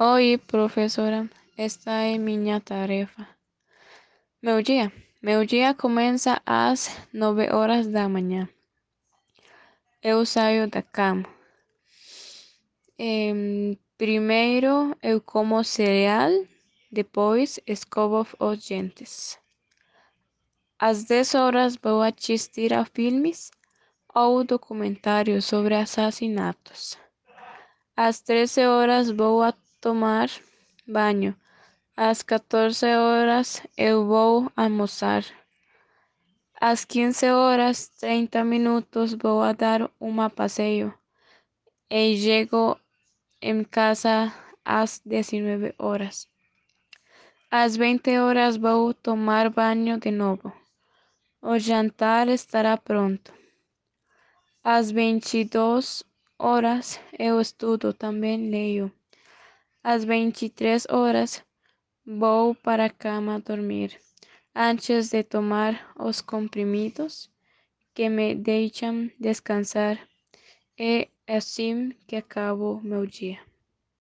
Oi, professora, esta é minha tarefa. Meu dia. Meu dia começa às nove horas da manhã. Eu saio da cama. Em, primeiro eu como cereal, depois escovo os dentes. Às 10 horas vou assistir a filmes ou documentários sobre assassinatos. Às 13 horas vou a tomar banho. Às 14 horas eu vou almoçar. Às 15 horas 30 minutos vou a dar um passeio. E chego em casa às 19 horas. Às 20 horas vou tomar banho de novo. O jantar estará pronto. Às 22 horas eu estudo, também leio. Às 23 horas vou para a cama dormir, antes de tomar os comprimidos que me deixam descansar. É assim que acabo meu dia.